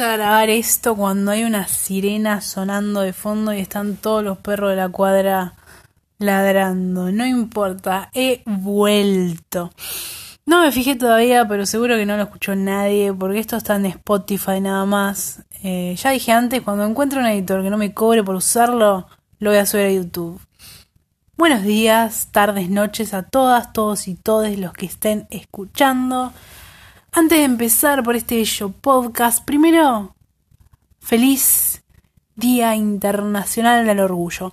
a grabar esto cuando hay una sirena sonando de fondo y están todos los perros de la cuadra ladrando. No importa, he vuelto. No me fijé todavía, pero seguro que no lo escuchó nadie, porque esto está en Spotify nada más. Eh, ya dije antes, cuando encuentre un editor que no me cobre por usarlo, lo voy a subir a YouTube. Buenos días, tardes, noches a todas, todos y todes los que estén escuchando. Antes de empezar por este bello podcast, primero, feliz Día Internacional del Orgullo.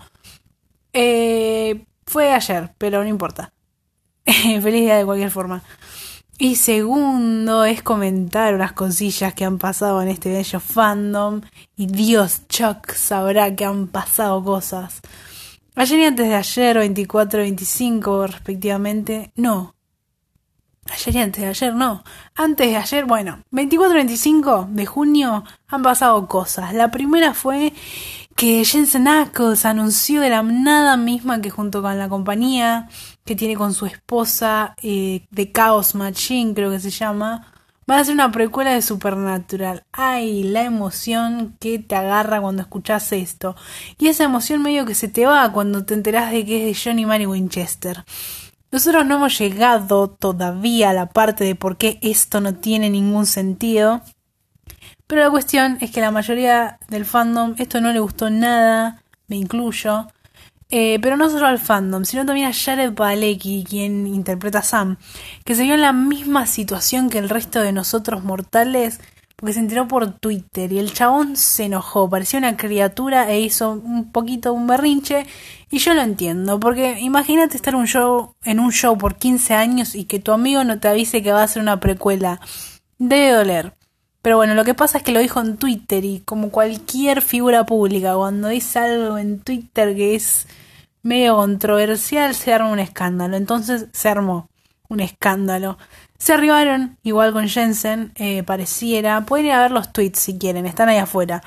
Eh, fue ayer, pero no importa. feliz día de cualquier forma. Y segundo es comentar unas cosillas que han pasado en este bello fandom. Y Dios, Chuck sabrá que han pasado cosas. Ayer y antes de ayer, 24 y 25 respectivamente, no, Ayer y antes de ayer, no. Antes de ayer, bueno, 24 y 25 de junio han pasado cosas. La primera fue que Jensen Ackles anunció de la nada misma que junto con la compañía que tiene con su esposa eh, de Chaos Machine, creo que se llama, van a hacer una precuela de Supernatural. Ay, la emoción que te agarra cuando escuchas esto. Y esa emoción medio que se te va cuando te enteras de que es de Johnny Mary Winchester. Nosotros no hemos llegado todavía a la parte de por qué esto no tiene ningún sentido. Pero la cuestión es que la mayoría del fandom esto no le gustó nada, me incluyo. Eh, pero no solo al fandom, sino también a Jared Padalecki, quien interpreta a Sam, que se vio en la misma situación que el resto de nosotros mortales, porque se enteró por Twitter y el chabón se enojó, parecía una criatura e hizo un poquito un berrinche y yo lo entiendo, porque imagínate estar un show, en un show por 15 años y que tu amigo no te avise que va a hacer una precuela. Debe doler. Pero bueno, lo que pasa es que lo dijo en Twitter y como cualquier figura pública, cuando dice algo en Twitter que es medio controversial, se arma un escándalo. Entonces se armó un escándalo. Se arribaron, igual con Jensen, eh, pareciera. Pueden ir a ver los tweets si quieren, están ahí afuera.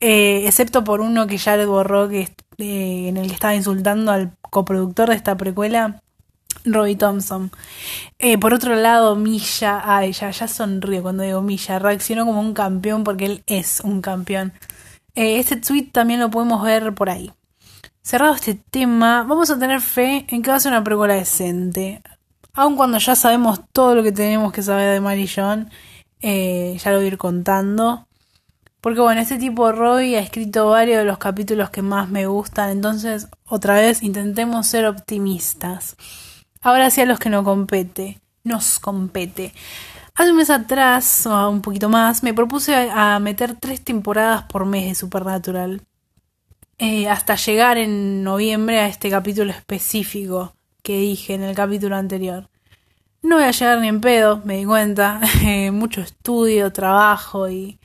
Eh, excepto por uno que ya le borró, que eh, en el que estaba insultando al coproductor de esta precuela, Robbie Thompson. Por otro lado, Milla, ay, ya, ya sonríe cuando digo Milla, reaccionó como un campeón porque él es un campeón. este tweet también lo podemos ver por ahí. Cerrado este tema, vamos a tener fe en que va a ser una precuela decente. Aun cuando ya sabemos todo lo que tenemos que saber de Mary John, ya lo voy a ir contando. Porque bueno, este tipo Roy ha escrito varios de los capítulos que más me gustan, entonces otra vez intentemos ser optimistas. Ahora sí a los que no compete, nos compete. Hace un mes atrás, o un poquito más, me propuse a meter tres temporadas por mes de Supernatural. Eh, hasta llegar en noviembre a este capítulo específico que dije en el capítulo anterior. No voy a llegar ni en pedo, me di cuenta. mucho estudio, trabajo y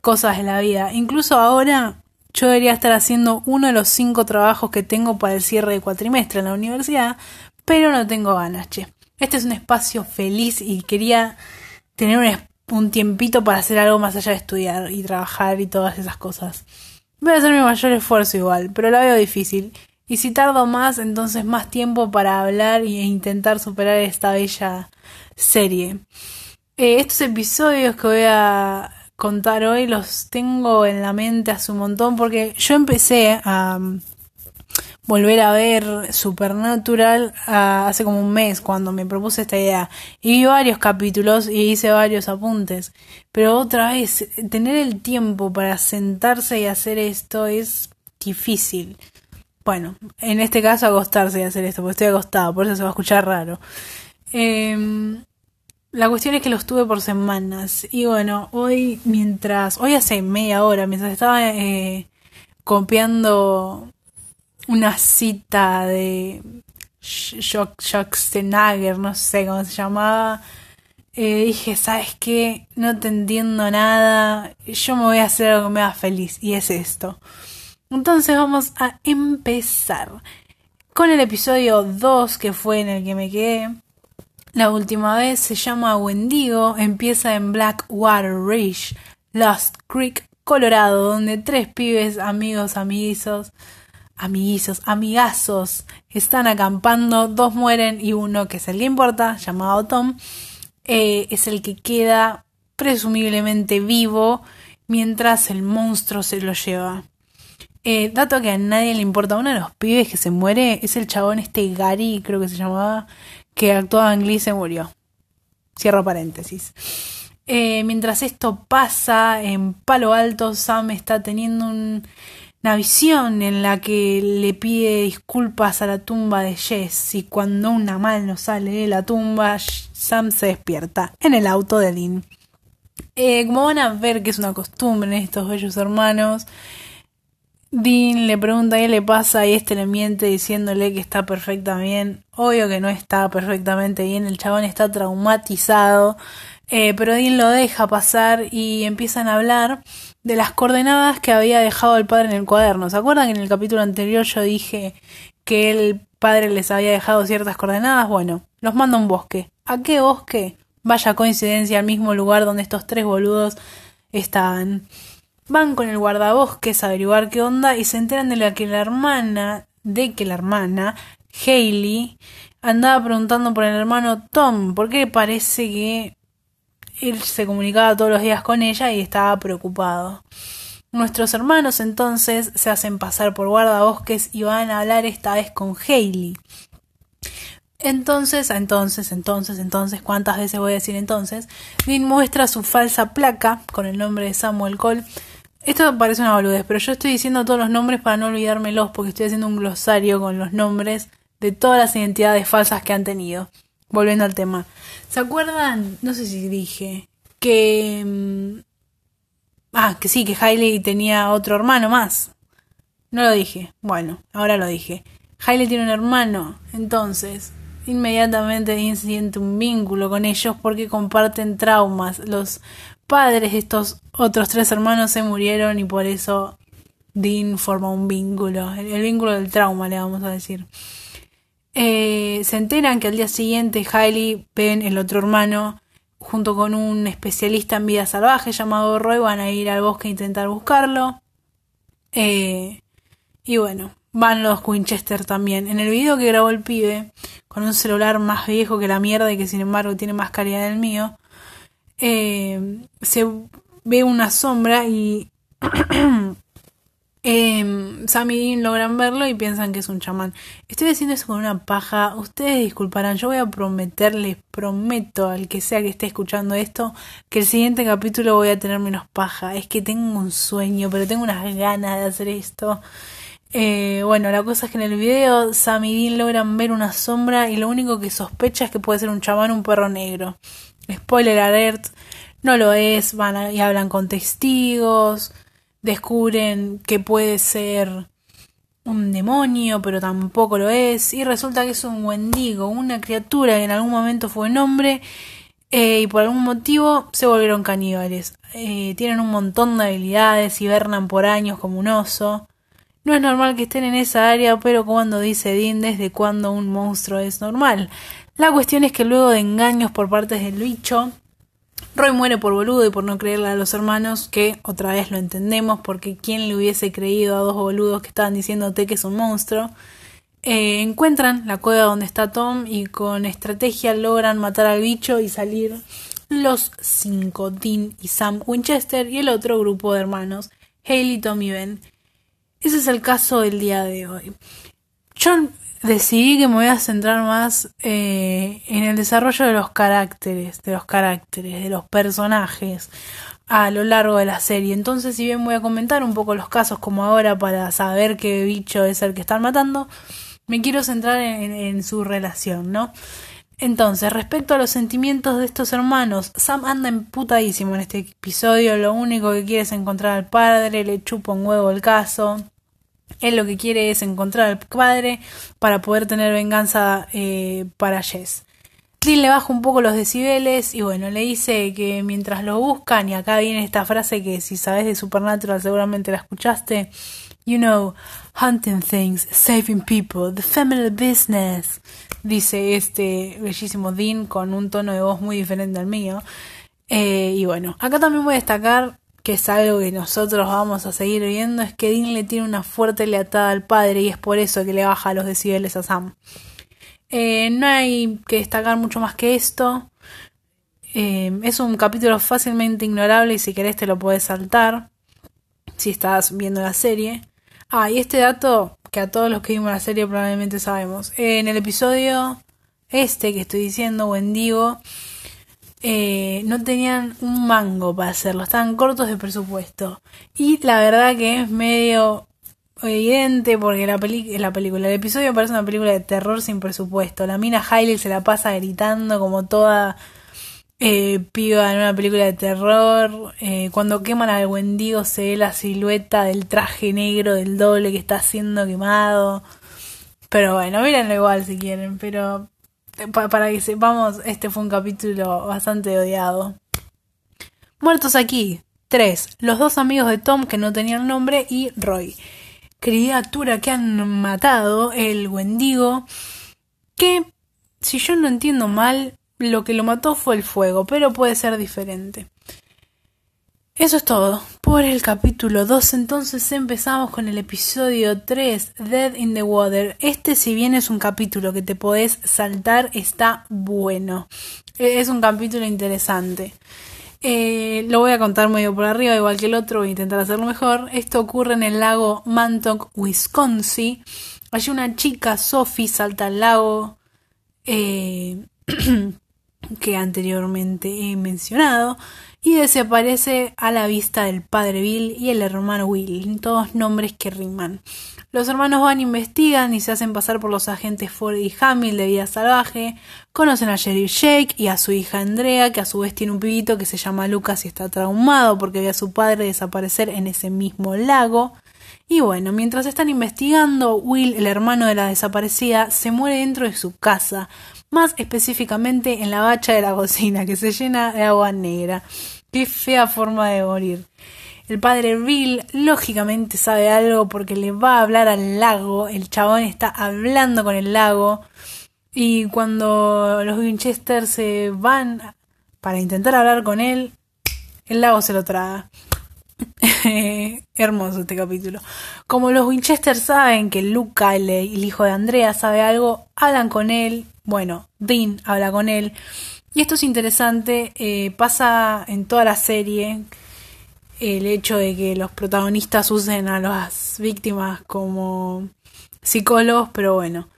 cosas de la vida. Incluso ahora yo debería estar haciendo uno de los cinco trabajos que tengo para el cierre de cuatrimestre en la universidad, pero no tengo ganas, che. Este es un espacio feliz y quería tener un, un tiempito para hacer algo más allá de estudiar y trabajar y todas esas cosas. Voy a hacer mi mayor esfuerzo igual, pero la veo difícil. Y si tardo más, entonces más tiempo para hablar e intentar superar esta bella serie. Eh, estos episodios que voy a contar hoy los tengo en la mente hace un montón porque yo empecé a um, volver a ver Supernatural uh, hace como un mes cuando me propuse esta idea. Y vi varios capítulos y hice varios apuntes. Pero otra vez tener el tiempo para sentarse y hacer esto es difícil bueno en este caso acostarse y hacer esto porque estoy acostado por eso se va a escuchar raro eh, la cuestión es que los tuve por semanas. Y bueno, hoy mientras, hoy hace media hora, mientras estaba eh, copiando una cita de Schockstenager, no sé cómo se llamaba, eh, dije, ¿sabes qué? No te entiendo nada, yo me voy a hacer algo que me haga feliz, y es esto. Entonces vamos a empezar con el episodio 2, que fue en el que me quedé la última vez se llama Wendigo, empieza en Blackwater Ridge, Lost Creek, Colorado, donde tres pibes, amigos, amiguizos, amiguizos, amigazos, están acampando, dos mueren y uno, que es el que importa, llamado Tom, eh, es el que queda presumiblemente vivo mientras el monstruo se lo lleva. Eh, dato que a nadie le importa, uno de los pibes que se muere es el chabón este Gary, creo que se llamaba, que actuaba en Glee se murió. Cierro paréntesis. Eh, mientras esto pasa en Palo Alto, Sam está teniendo una visión en la que le pide disculpas a la tumba de Jess y cuando una mano sale de la tumba, Sam se despierta en el auto de Dean. Eh, como van a ver que es una costumbre en estos bellos hermanos, Dean le pregunta qué le pasa y este le miente diciéndole que está perfectamente bien. Obvio que no está perfectamente bien, el chabón está traumatizado, eh, pero Dean lo deja pasar y empiezan a hablar de las coordenadas que había dejado el padre en el cuaderno. ¿Se acuerdan que en el capítulo anterior yo dije que el padre les había dejado ciertas coordenadas? Bueno, los manda a un bosque. ¿A qué bosque? Vaya coincidencia, al mismo lugar donde estos tres boludos estaban. Van con el guardabosques a averiguar qué onda y se enteran de la que la hermana, de que la hermana, Hailey, andaba preguntando por el hermano Tom, porque parece que él se comunicaba todos los días con ella y estaba preocupado. Nuestros hermanos entonces se hacen pasar por guardabosques y van a hablar esta vez con Hailey. Entonces, entonces, entonces, entonces, ¿cuántas veces voy a decir entonces? Dean muestra su falsa placa con el nombre de Samuel Cole esto parece una boludez, pero yo estoy diciendo todos los nombres para no olvidármelos porque estoy haciendo un glosario con los nombres de todas las identidades falsas que han tenido. Volviendo al tema. ¿Se acuerdan? No sé si dije que... Mm, ah, que sí, que Hailey tenía otro hermano más. No lo dije. Bueno, ahora lo dije. Hailey tiene un hermano. Entonces, inmediatamente siente un vínculo con ellos porque comparten traumas. Los padres de estos otros tres hermanos se murieron y por eso Dean forma un vínculo, el, vínculo del trauma, le vamos a decir. Eh, se enteran que al día siguiente Hailey ven el otro hermano junto con un especialista en vida salvaje llamado Roy van a ir al bosque a intentar buscarlo. Eh, y bueno, van los Winchester también. En el video que grabó el pibe, con un celular más viejo que la mierda y que sin embargo tiene más calidad del mío, eh, se ve una sombra y eh, Sam y Dean logran verlo y piensan que es un chamán. Estoy haciendo eso con una paja. Ustedes disculparán, yo voy a prometerles, prometo al que sea que esté escuchando esto, que el siguiente capítulo voy a tener menos paja. Es que tengo un sueño, pero tengo unas ganas de hacer esto. Eh, bueno, la cosa es que en el video Sam y Dean logran ver una sombra y lo único que sospecha es que puede ser un chamán, un perro negro. Spoiler alert, no lo es, van y hablan con testigos, descubren que puede ser un demonio, pero tampoco lo es, y resulta que es un wendigo, una criatura que en algún momento fue un hombre eh, y por algún motivo se volvieron caníbales. Eh, tienen un montón de habilidades, hibernan por años como un oso. No es normal que estén en esa área, pero cuando dice Dean, desde cuando un monstruo es normal. La cuestión es que luego de engaños por parte del bicho, Roy muere por boludo y por no creerle a los hermanos, que otra vez lo entendemos, porque quién le hubiese creído a dos boludos que estaban diciéndote que es un monstruo. Eh, encuentran la cueva donde está Tom y con estrategia logran matar al bicho y salir los cinco, Dean y Sam Winchester y el otro grupo de hermanos, Haley, Tom y Ben. Ese es el caso del día de hoy. Decidí que me voy a centrar más eh, en el desarrollo de los caracteres, de los caracteres, de los personajes a lo largo de la serie. Entonces, si bien voy a comentar un poco los casos como ahora para saber qué bicho es el que están matando, me quiero centrar en, en su relación, ¿no? Entonces, respecto a los sentimientos de estos hermanos, Sam anda emputadísimo en este episodio, lo único que quiere es encontrar al padre, le chupa un huevo el caso, él lo que quiere es encontrar al padre para poder tener venganza eh, para Jess. Dean le baja un poco los decibeles y bueno, le dice que mientras lo buscan, y acá viene esta frase que si sabes de Supernatural seguramente la escuchaste, You know, hunting things, saving people, the family business, dice este bellísimo Dean con un tono de voz muy diferente al mío. Eh, y bueno, acá también voy a destacar que es algo que nosotros vamos a seguir viendo, es que Dean le tiene una fuerte lealtad al padre y es por eso que le baja los decibeles a Sam. Eh, no hay que destacar mucho más que esto. Eh, es un capítulo fácilmente ignorable y si querés te lo puedes saltar si estás viendo la serie. Ah, y este dato que a todos los que vimos la serie probablemente sabemos. en el episodio este que estoy diciendo, Wendigo, eh, no tenían un mango para hacerlo, estaban cortos de presupuesto. Y la verdad que es medio evidente porque la, la película, el episodio parece una película de terror sin presupuesto. La mina Hailey se la pasa gritando como toda eh, piba en una película de terror. Eh, cuando queman al Wendigo se ve la silueta del traje negro del doble que está siendo quemado. Pero bueno, mírenlo igual si quieren. Pero para que sepamos, este fue un capítulo bastante odiado. Muertos aquí. Tres. Los dos amigos de Tom que no tenían nombre y Roy. Criatura que han matado, el Wendigo. Que, si yo no entiendo mal, lo que lo mató fue el fuego, pero puede ser diferente. Eso es todo por el capítulo 2. Entonces empezamos con el episodio 3, Dead in the Water. Este, si bien es un capítulo que te podés saltar, está bueno. E, es un capítulo interesante. Eh, lo voy a contar medio por arriba, igual que el otro, voy a intentar hacerlo mejor. Esto ocurre en el lago Mantoc, Wisconsin. Allí una chica, Sophie, salta al lago. Eh, que anteriormente he mencionado, y desaparece a la vista del padre Bill y el hermano Will, todos nombres que riman. Los hermanos van, investigan y se hacen pasar por los agentes Ford y Hamill de vida salvaje, conocen a Sheriff Jake y a su hija Andrea, que a su vez tiene un pibito que se llama Lucas y está traumado porque ve a su padre desaparecer en ese mismo lago. Y bueno, mientras están investigando, Will, el hermano de la desaparecida, se muere dentro de su casa, más específicamente en la bacha de la cocina, que se llena de agua negra. Qué fea forma de morir. El padre Bill lógicamente sabe algo porque le va a hablar al lago. El chabón está hablando con el lago. Y cuando los Winchester se van para intentar hablar con él, el lago se lo traga. Hermoso este capítulo. Como los Winchester saben que Luca, el, el hijo de Andrea, sabe algo, hablan con él bueno, Dean habla con él. Y esto es interesante, eh, pasa en toda la serie el hecho de que los protagonistas usen a las víctimas como psicólogos, pero bueno,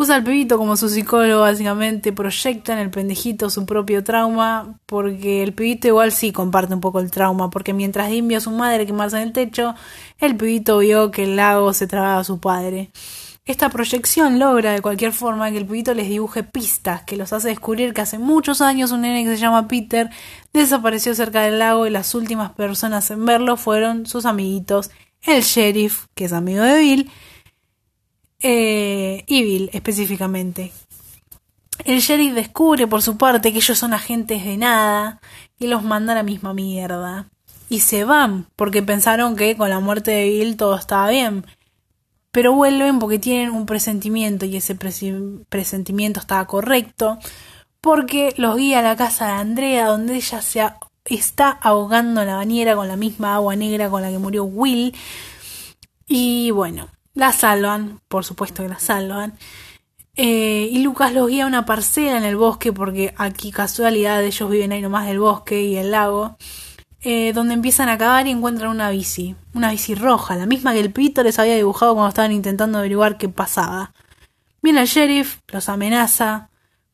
usa al pibito como su psicólogo, básicamente proyecta en el pendejito su propio trauma, porque el pibito igual sí comparte un poco el trauma, porque mientras Dean vio a su madre quemarse en el techo, el pibito vio que el lago se tragaba a su padre. Esta proyección logra de cualquier forma que el pibito les dibuje pistas que los hace descubrir que hace muchos años un nene que se llama Peter desapareció cerca del lago y las últimas personas en verlo fueron sus amiguitos, el sheriff, que es amigo de Bill, eh, Bill específicamente. El sheriff descubre por su parte que ellos son agentes de nada y los manda a la misma mierda. Y se van porque pensaron que con la muerte de Bill todo estaba bien pero vuelven porque tienen un presentimiento y ese presentimiento estaba correcto, porque los guía a la casa de Andrea donde ella se está ahogando en la bañera con la misma agua negra con la que murió Will. Y bueno, la salvan, por supuesto que la salvan. Eh, y Lucas los guía a una parcela en el bosque porque aquí casualidad ellos viven ahí nomás del bosque y el lago. Eh, donde empiezan a cavar y encuentran una bici, una bici roja, la misma que el pito les había dibujado cuando estaban intentando averiguar qué pasaba. Viene el sheriff, los amenaza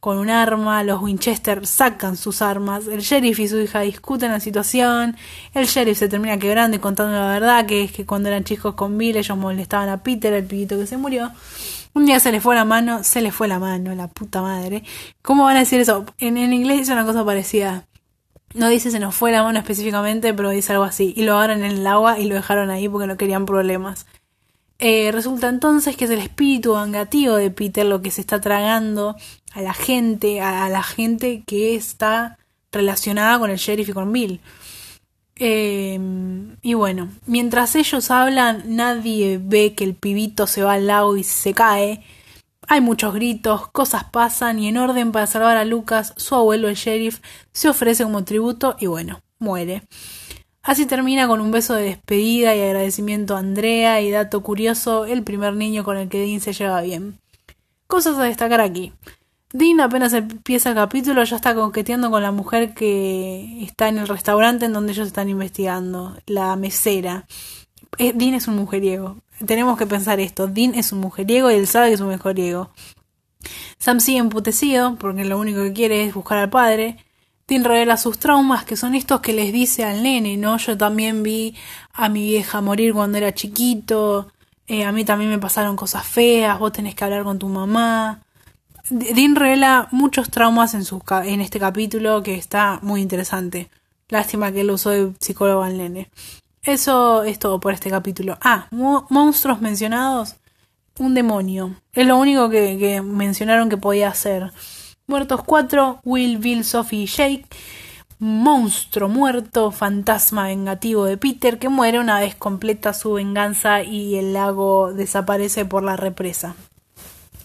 con un arma, los Winchester sacan sus armas, el sheriff y su hija discuten la situación, el sheriff se termina quebrando y contando la verdad, que es que cuando eran chicos con Bill ellos molestaban a Peter, el pibito que se murió. Un día se le fue la mano, se le fue la mano, la puta madre. ¿Cómo van a decir eso? En, en inglés dice una cosa parecida. No dice se nos fue la mano específicamente, pero dice algo así. Y lo agarran en el agua y lo dejaron ahí porque no querían problemas. Eh, resulta entonces que es el espíritu vengativo de Peter lo que se está tragando a la gente, a, la gente que está relacionada con el sheriff y con Bill. Eh, y bueno, mientras ellos hablan, nadie ve que el pibito se va al lago y se cae. Hay muchos gritos, cosas pasan y en orden para salvar a Lucas, su abuelo el sheriff se ofrece como tributo y bueno, muere. Así termina con un beso de despedida y agradecimiento a Andrea y dato curioso, el primer niño con el que Dean se lleva bien. Cosas a destacar aquí. Dean apenas empieza el capítulo ya está coqueteando con la mujer que está en el restaurante en donde ellos están investigando, la mesera. Eh, Dean es un mujeriego. Tenemos que pensar esto. Dean es un mujeriego y él sabe que es un mujeriego. Sam sigue emputecido porque lo único que quiere es buscar al padre. Dean revela sus traumas, que son estos que les dice al nene, ¿no? Yo también vi a mi vieja morir cuando era chiquito. Eh, a mí también me pasaron cosas feas. Vos tenés que hablar con tu mamá. Dean revela muchos traumas en, su, en este capítulo que está muy interesante. Lástima que él usó de psicólogo al nene. Eso es todo por este capítulo. Ah, monstruos mencionados. Un demonio. Es lo único que, que mencionaron que podía hacer. Muertos 4, Will, Bill, Sophie y Jake. Monstruo muerto, fantasma vengativo de Peter que muere una vez completa su venganza y el lago desaparece por la represa.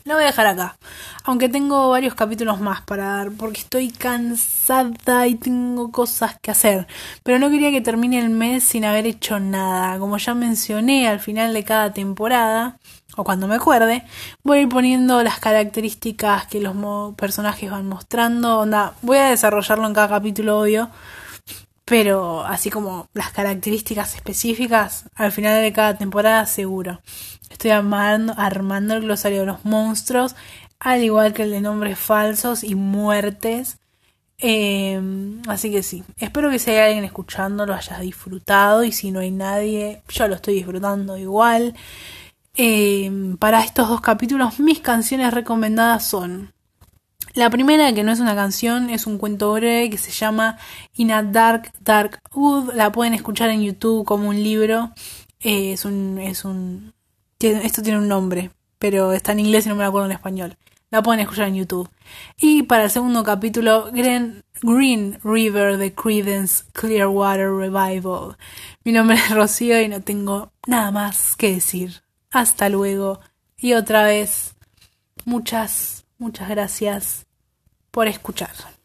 Lo voy a dejar acá. Aunque tengo varios capítulos más para dar. Porque estoy cansada y tengo cosas que hacer. Pero no quería que termine el mes sin haber hecho nada. Como ya mencioné al final de cada temporada. O cuando me acuerde. Voy a ir poniendo las características que los personajes van mostrando. Onda, voy a desarrollarlo en cada capítulo, obvio. Pero así como las características específicas. Al final de cada temporada seguro. Estoy armando, armando el glosario de los monstruos, al igual que el de nombres falsos y muertes. Em, así que sí, espero que si hay alguien escuchando lo hayas disfrutado y si no hay nadie, yo lo estoy disfrutando igual. Em, para estos dos capítulos mis canciones recomendadas son la primera, que no es una canción, es un cuento breve que se llama In a Dark Dark Wood. La pueden escuchar en YouTube como un libro. Eh, es un, es un esto tiene un nombre, pero está en inglés y no me acuerdo en español. La pueden escuchar en YouTube. Y para el segundo capítulo, Green, Green River de Credence Clearwater Revival. Mi nombre es Rocío y no tengo nada más que decir. Hasta luego. Y otra vez, muchas, muchas gracias por escuchar.